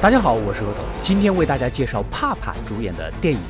大家好，我是额头，今天为大家介绍帕帕主演的电影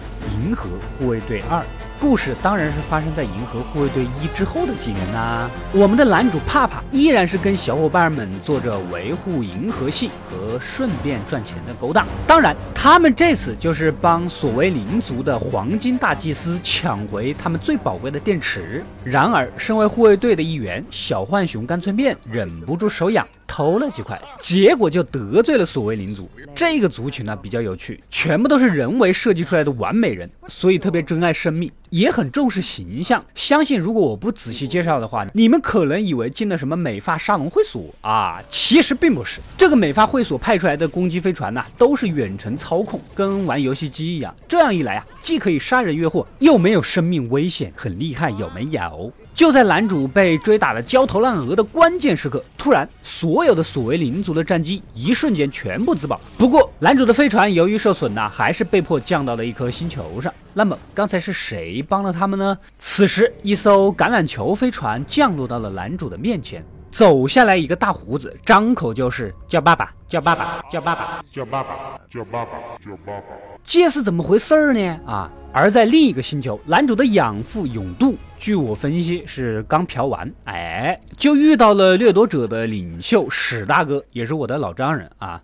《银河护卫队二》。故事当然是发生在《银河护卫队一》之后的几年啦。我们的男主帕帕依然是跟小伙伴们做着维护银河系和顺便赚钱的勾当。当然，他们这次就是帮索维灵族的黄金大祭司抢回他们最宝贵的电池。然而，身为护卫队的一员，小浣熊干脆面忍不住手痒。偷了几块，结果就得罪了所谓灵族。这个族群呢比较有趣，全部都是人为设计出来的完美人，所以特别珍爱生命，也很重视形象。相信如果我不仔细介绍的话，你们可能以为进了什么美发沙龙会所啊，其实并不是。这个美发会所派出来的攻击飞船呢，都是远程操控，跟玩游戏机一样。这样一来啊，既可以杀人越货，又没有生命危险，很厉害，有没有？就在男主被追打的焦头烂额的关键时刻，突然所所有的所谓灵族的战机一瞬间全部自爆。不过男主的飞船由于受损呢，还是被迫降到了一颗星球上。那么刚才是谁帮了他们呢？此时一艘橄榄球飞船降落到了男主的面前，走下来一个大胡子，张口就是叫爸爸，叫爸爸，叫爸爸，叫爸爸，叫爸爸，叫爸爸。这是怎么回事儿呢？啊！而在另一个星球，男主的养父永渡，据我分析是刚嫖完，哎，就遇到了掠夺者的领袖史大哥，也是我的老丈人啊。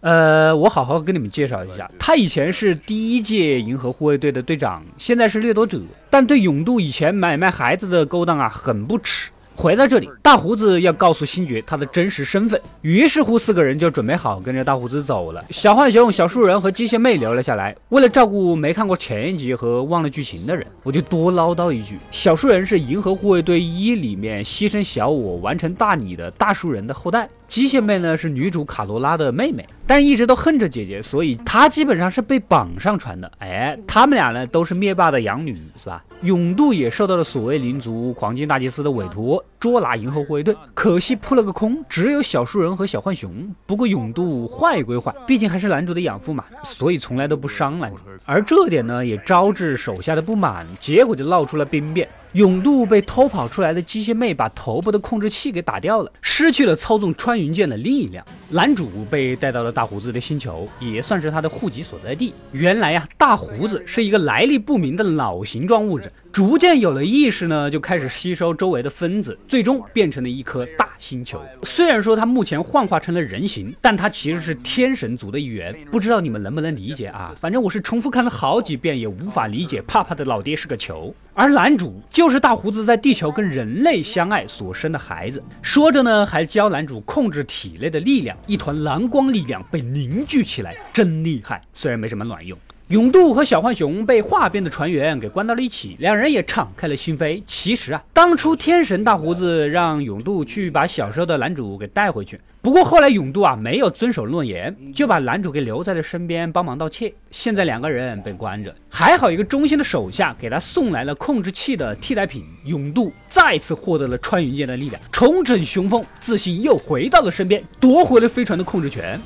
呃，我好好跟你们介绍一下，他以前是第一届银河护卫队的队长，现在是掠夺者，但对永渡以前买卖孩子的勾当啊，很不耻。回到这里，大胡子要告诉星爵他的真实身份，于是乎四个人就准备好跟着大胡子走了。小浣熊、小树人和机械妹留了下来，为了照顾没看过前一集和忘了剧情的人，我就多唠叨一句：小树人是银河护卫队一里面牺牲小我完成大你的大树人的后代。机械妹呢是女主卡罗拉的妹妹，但是一直都恨着姐姐，所以她基本上是被绑上船的。哎，他们俩呢都是灭霸的养女，是吧？永渡也受到了所谓灵族黄金大祭司的委托，捉拿银河护卫队，可惜扑了个空，只有小树人和小浣熊。不过永渡坏归坏，毕竟还是男主的养父嘛，所以从来都不伤男主。而这点呢，也招致手下的不满，结果就闹出了兵变。永渡被偷跑出来的机械妹把头部的控制器给打掉了，失去了操纵穿云剑的力量。男主被带到了大胡子的星球，也算是他的户籍所在地。原来呀，大胡子是一个来历不明的老形状物质。逐渐有了意识呢，就开始吸收周围的分子，最终变成了一颗大星球。虽然说它目前幻化成了人形，但它其实是天神族的一员。不知道你们能不能理解啊？反正我是重复看了好几遍，也无法理解帕帕的老爹是个球，而男主就是大胡子在地球跟人类相爱所生的孩子。说着呢，还教男主控制体内的力量，一团蓝光力量被凝聚起来，真厉害。虽然没什么卵用。永渡和小浣熊被化变的船员给关到了一起，两人也敞开了心扉。其实啊，当初天神大胡子让永渡去把小时候的男主给带回去，不过后来永渡啊没有遵守诺言，就把男主给留在了身边帮忙盗窃。现在两个人被关着，还好一个忠心的手下给他送来了控制器的替代品。永渡再次获得了穿云箭的力量，重整雄风，自信又回到了身边，夺回了飞船的控制权。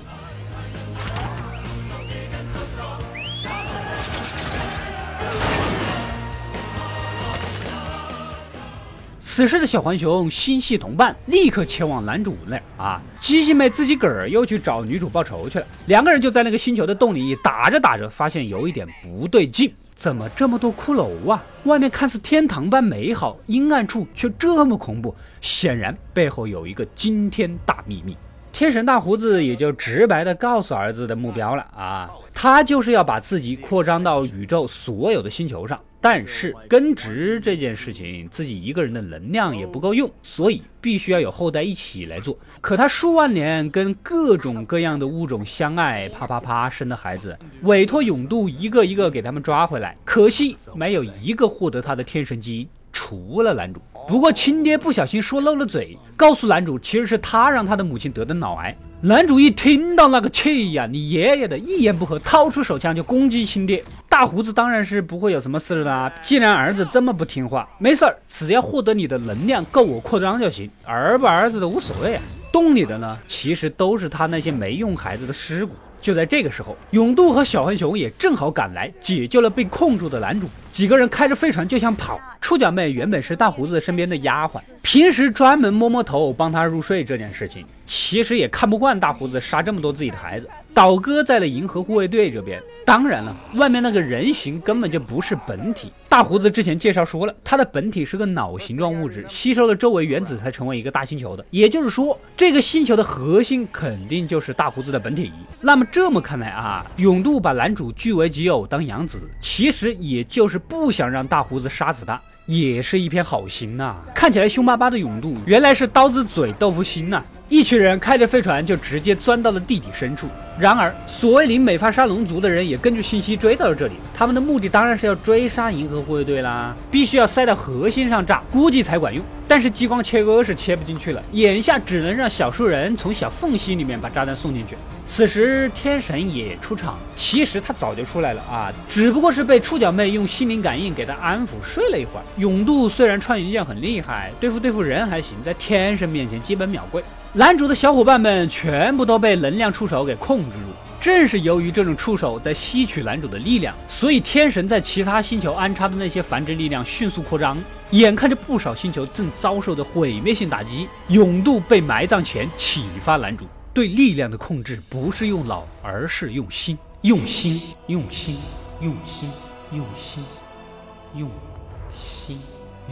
此时的小浣熊心系同伴，立刻前往男主那儿啊。机器妹自己个儿又去找女主报仇去了。两个人就在那个星球的洞里打着打着，发现有一点不对劲，怎么这么多骷髅啊？外面看似天堂般美好，阴暗处却这么恐怖，显然背后有一个惊天大秘密。天神大胡子也就直白的告诉儿子的目标了啊，他就是要把自己扩张到宇宙所有的星球上。但是根植这件事情，自己一个人的能量也不够用，所以必须要有后代一起来做。可他数万年跟各种各样的物种相爱，啪啪啪生的孩子，委托永渡一个一个给他们抓回来，可惜没有一个获得他的天神基因，除了男主。不过亲爹不小心说漏了嘴，告诉男主其实是他让他的母亲得的脑癌。男主一听到那个气呀，你爷爷的一言不合掏出手枪就攻击亲爹。大胡子当然是不会有什么事的，既然儿子这么不听话，没事儿，只要获得你的能量够我扩张就行，儿不儿子的无所谓啊。洞里的呢，其实都是他那些没用孩子的尸骨。就在这个时候，勇渡和小浣熊也正好赶来，解救了被控住的男主。几个人开着飞船就想跑。触角妹原本是大胡子身边的丫鬟，平时专门摸摸头帮他入睡这件事情，其实也看不惯大胡子杀这么多自己的孩子。倒戈在了银河护卫队这边。当然了，外面那个人形根本就不是本体。大胡子之前介绍说了，他的本体是个脑形状物质，吸收了周围原子才成为一个大星球的。也就是说，这个星球的核心肯定就是大胡子的本体。那么这么看来啊，永渡把男主据为己有当养子，其实也就是不想让大胡子杀死他，也是一片好心呐。看起来凶巴巴的勇度，原来是刀子嘴豆腐心呐。一群人开着飞船就直接钻到了地底深处。然而，索维林美发沙龙族的人也根据信息追到了这里。他们的目的当然是要追杀银河护卫队啦，必须要塞到核心上炸，估计才管用。但是激光切割是切不进去了，眼下只能让小树人从小缝隙里面把炸弹送进去。此时天神也出场，其实他早就出来了啊，只不过是被触角妹用心灵感应给他安抚睡了一会儿。永度虽然穿云箭很厉害，对付对付人还行，在天神面前基本秒跪。男主的小伙伴们全部都被能量触手给控制住，正是由于这种触手在吸取男主的力量，所以天神在其他星球安插的那些繁殖力量迅速扩张。眼看着不少星球正遭受着毁灭性打击，永渡被埋葬前启发男主对力量的控制不是用脑，而是用心，用心，用心，用心，用心，用心，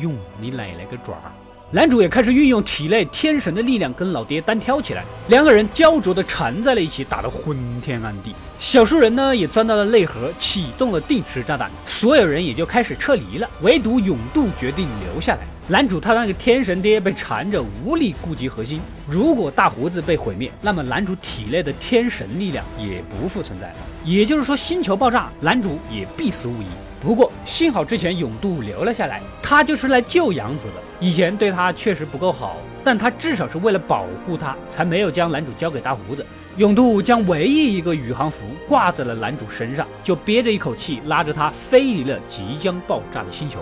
用你奶奶个爪儿！男主也开始运用体内天神的力量跟老爹单挑起来，两个人焦灼的缠在了一起，打得昏天暗地。小树人呢也钻到了内核，启动了定时炸弹，所有人也就开始撤离了，唯独永渡决定留下来。男主他那个天神爹被缠着，无力顾及核心。如果大胡子被毁灭，那么男主体内的天神力量也不复存在了。也就是说，星球爆炸，男主也必死无疑。不过幸好之前永渡留了下来，他就是来救杨子的。以前对他确实不够好，但他至少是为了保护他，才没有将男主交给大胡子。永渡将唯一一个宇航服挂在了男主身上，就憋着一口气，拉着他飞离了即将爆炸的星球。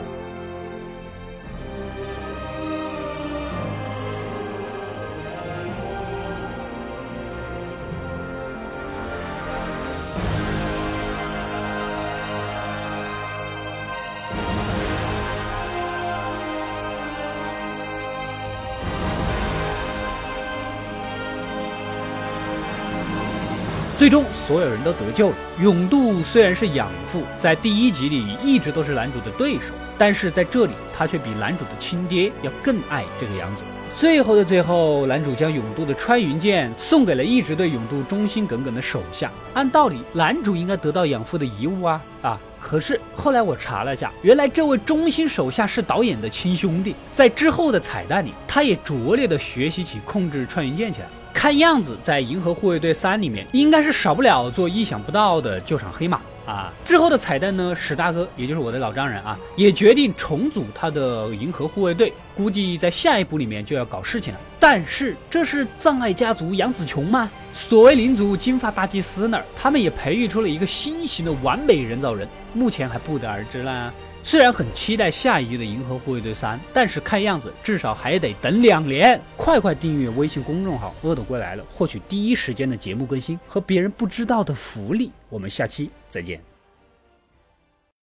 最终，所有人都得救了。永渡虽然是养父，在第一集里一直都是男主的对手，但是在这里，他却比男主的亲爹要更爱这个养子。最后的最后，男主将永渡的穿云箭送给了一直对永渡忠心耿耿的手下。按道理，男主应该得到养父的遗物啊啊！可是后来我查了下，原来这位忠心手下是导演的亲兄弟，在之后的彩蛋里，他也拙劣的学习起控制穿云箭去了。看样子，在《银河护卫队三》里面，应该是少不了做意想不到的救场黑马啊！之后的彩蛋呢，史大哥，也就是我的老丈人啊，也决定重组他的银河护卫队，估计在下一部里面就要搞事情了。但是，这是葬爱家族杨紫琼吗？所谓领主金发大祭司那儿，他们也培育出了一个新型的完美人造人，目前还不得而知啦。虽然很期待下一季的《银河护卫队三》，但是看样子至少还得等两年。快快订阅微信公众号“恶斗归来了”，获取第一时间的节目更新和别人不知道的福利。我们下期再见。